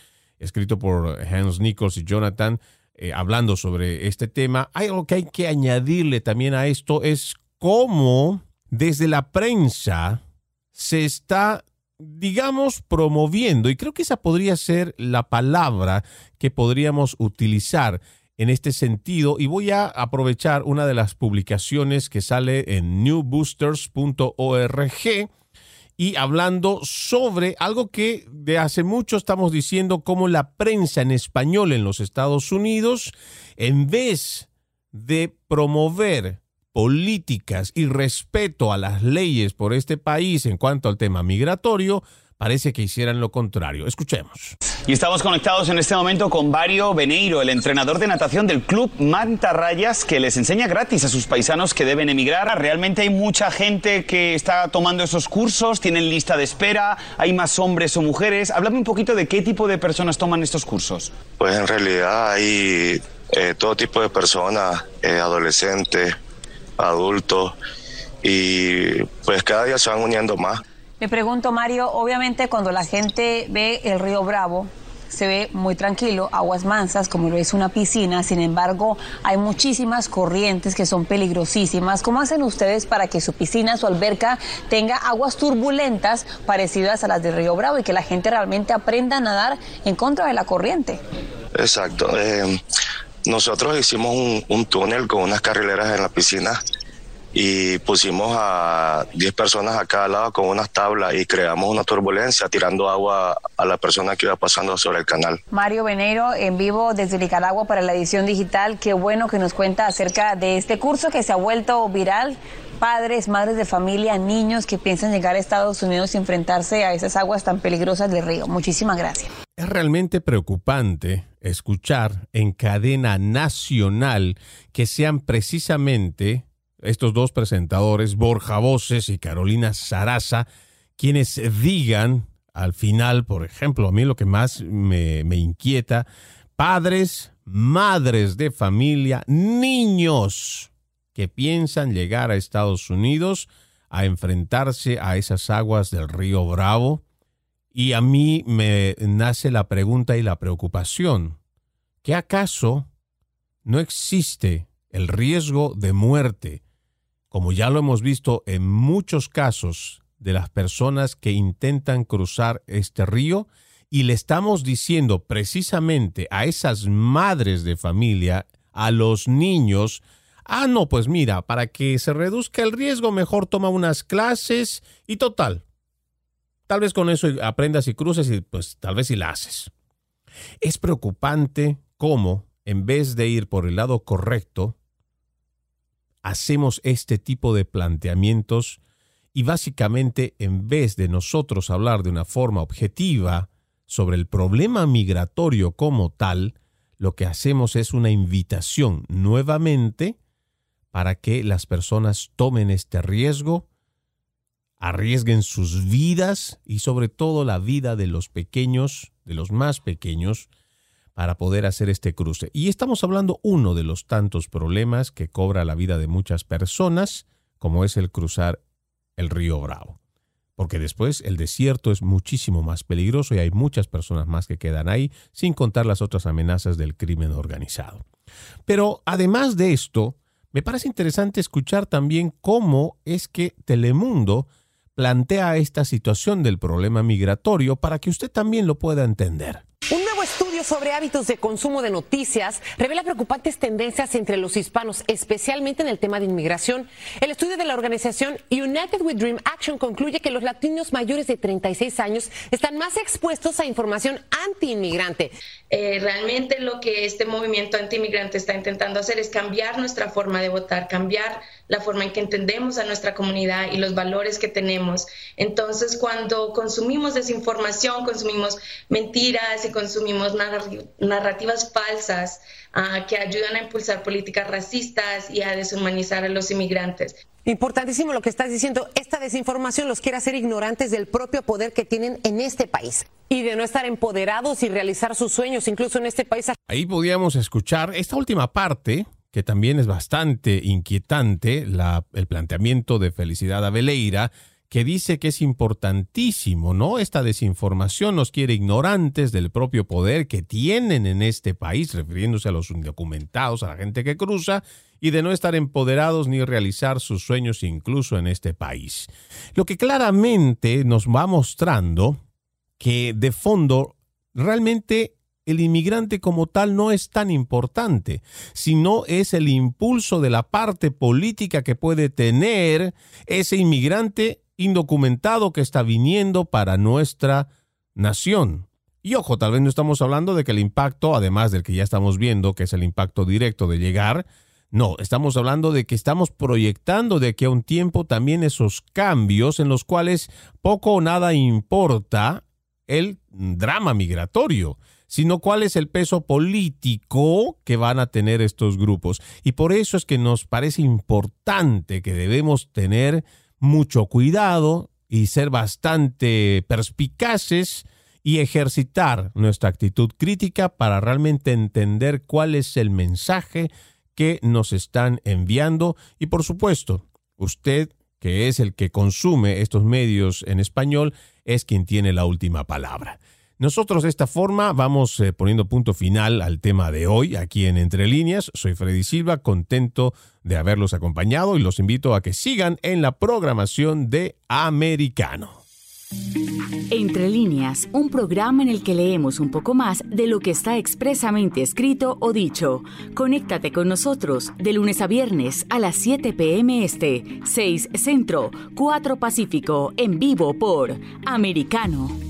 escrito por Hans Nichols y Jonathan, eh, hablando sobre este tema. Hay algo que hay que añadirle también a esto, es cómo desde la prensa se está, digamos, promoviendo, y creo que esa podría ser la palabra que podríamos utilizar en este sentido, y voy a aprovechar una de las publicaciones que sale en newboosters.org y hablando sobre algo que de hace mucho estamos diciendo como la prensa en español en los Estados Unidos, en vez de promover políticas y respeto a las leyes por este país en cuanto al tema migratorio, parece que hicieran lo contrario. Escuchemos. Y estamos conectados en este momento con Mario Beneiro, el entrenador de natación del club Mantarrayas, que les enseña gratis a sus paisanos que deben emigrar. Realmente hay mucha gente que está tomando esos cursos, tienen lista de espera, hay más hombres o mujeres. Háblame un poquito de qué tipo de personas toman estos cursos. Pues en realidad hay eh, todo tipo de personas, eh, adolescentes, adultos y pues cada día se van uniendo más. Me pregunto, Mario, obviamente cuando la gente ve el río Bravo, se ve muy tranquilo, aguas mansas, como lo es una piscina, sin embargo, hay muchísimas corrientes que son peligrosísimas. ¿Cómo hacen ustedes para que su piscina, su alberca, tenga aguas turbulentas parecidas a las del río Bravo y que la gente realmente aprenda a nadar en contra de la corriente? Exacto. Eh, nosotros hicimos un, túnel con unas carrileras en la piscina y pusimos a 10 personas a cada lado con unas tablas y creamos una turbulencia tirando agua a la persona que iba pasando sobre el canal. Mario Venero en vivo desde Nicaragua para la edición digital. Qué bueno que nos cuenta acerca de este curso que se ha vuelto viral. Padres, madres de familia, niños que piensan llegar a Estados Unidos y enfrentarse a esas aguas tan peligrosas del río. Muchísimas gracias. Es realmente preocupante escuchar en cadena nacional que sean precisamente estos dos presentadores, Borja Voces y Carolina Saraza, quienes digan al final, por ejemplo, a mí lo que más me, me inquieta, padres, madres de familia, niños que piensan llegar a Estados Unidos a enfrentarse a esas aguas del río Bravo, y a mí me nace la pregunta y la preocupación. ¿Qué acaso no existe el riesgo de muerte, como ya lo hemos visto en muchos casos de las personas que intentan cruzar este río? Y le estamos diciendo precisamente a esas madres de familia, a los niños, Ah, no, pues mira, para que se reduzca el riesgo, mejor toma unas clases y total. Tal vez con eso aprendas y cruces y pues tal vez si la haces. Es preocupante cómo, en vez de ir por el lado correcto, hacemos este tipo de planteamientos y básicamente en vez de nosotros hablar de una forma objetiva sobre el problema migratorio como tal, lo que hacemos es una invitación nuevamente para que las personas tomen este riesgo, arriesguen sus vidas y sobre todo la vida de los pequeños, de los más pequeños, para poder hacer este cruce. Y estamos hablando uno de los tantos problemas que cobra la vida de muchas personas, como es el cruzar el río Bravo. Porque después el desierto es muchísimo más peligroso y hay muchas personas más que quedan ahí, sin contar las otras amenazas del crimen organizado. Pero además de esto, me parece interesante escuchar también cómo es que Telemundo plantea esta situación del problema migratorio para que usted también lo pueda entender. Nuevo estudio sobre hábitos de consumo de noticias revela preocupantes tendencias entre los hispanos, especialmente en el tema de inmigración. El estudio de la organización United with Dream Action concluye que los latinos mayores de 36 años están más expuestos a información anti-inmigrante. Eh, realmente lo que este movimiento anti-inmigrante está intentando hacer es cambiar nuestra forma de votar, cambiar la forma en que entendemos a nuestra comunidad y los valores que tenemos. Entonces, cuando consumimos desinformación, consumimos mentiras y consumimos narrativas falsas ah, que ayudan a impulsar políticas racistas y a deshumanizar a los inmigrantes. Importantísimo lo que estás diciendo. Esta desinformación los quiere hacer ignorantes del propio poder que tienen en este país y de no estar empoderados y realizar sus sueños, incluso en este país. Ahí podíamos escuchar esta última parte, que también es bastante inquietante, el planteamiento de Felicidad Aveleira, que dice que es importantísimo, ¿no? Esta desinformación nos quiere ignorantes del propio poder que tienen en este país, refiriéndose a los indocumentados, a la gente que cruza, y de no estar empoderados ni realizar sus sueños incluso en este país. Lo que claramente nos va mostrando que de fondo realmente el inmigrante como tal no es tan importante, sino es el impulso de la parte política que puede tener ese inmigrante indocumentado que está viniendo para nuestra nación. Y ojo, tal vez no estamos hablando de que el impacto, además del que ya estamos viendo, que es el impacto directo de llegar, no, estamos hablando de que estamos proyectando de que a un tiempo también esos cambios en los cuales poco o nada importa el drama migratorio, sino cuál es el peso político que van a tener estos grupos. Y por eso es que nos parece importante que debemos tener mucho cuidado y ser bastante perspicaces y ejercitar nuestra actitud crítica para realmente entender cuál es el mensaje que nos están enviando y por supuesto, usted que es el que consume estos medios en español, es quien tiene la última palabra. Nosotros de esta forma vamos eh, poniendo punto final al tema de hoy aquí en Entre Líneas. Soy Freddy Silva, contento de haberlos acompañado y los invito a que sigan en la programación de Americano. Entre líneas, un programa en el que leemos un poco más de lo que está expresamente escrito o dicho. Conéctate con nosotros de lunes a viernes a las 7 pm este, 6 Centro, 4 Pacífico, en vivo por Americano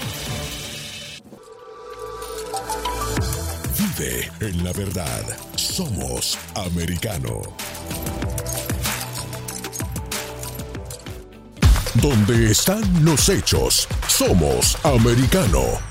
En la verdad. Somos Americano. Donde están los hechos, somos Americano.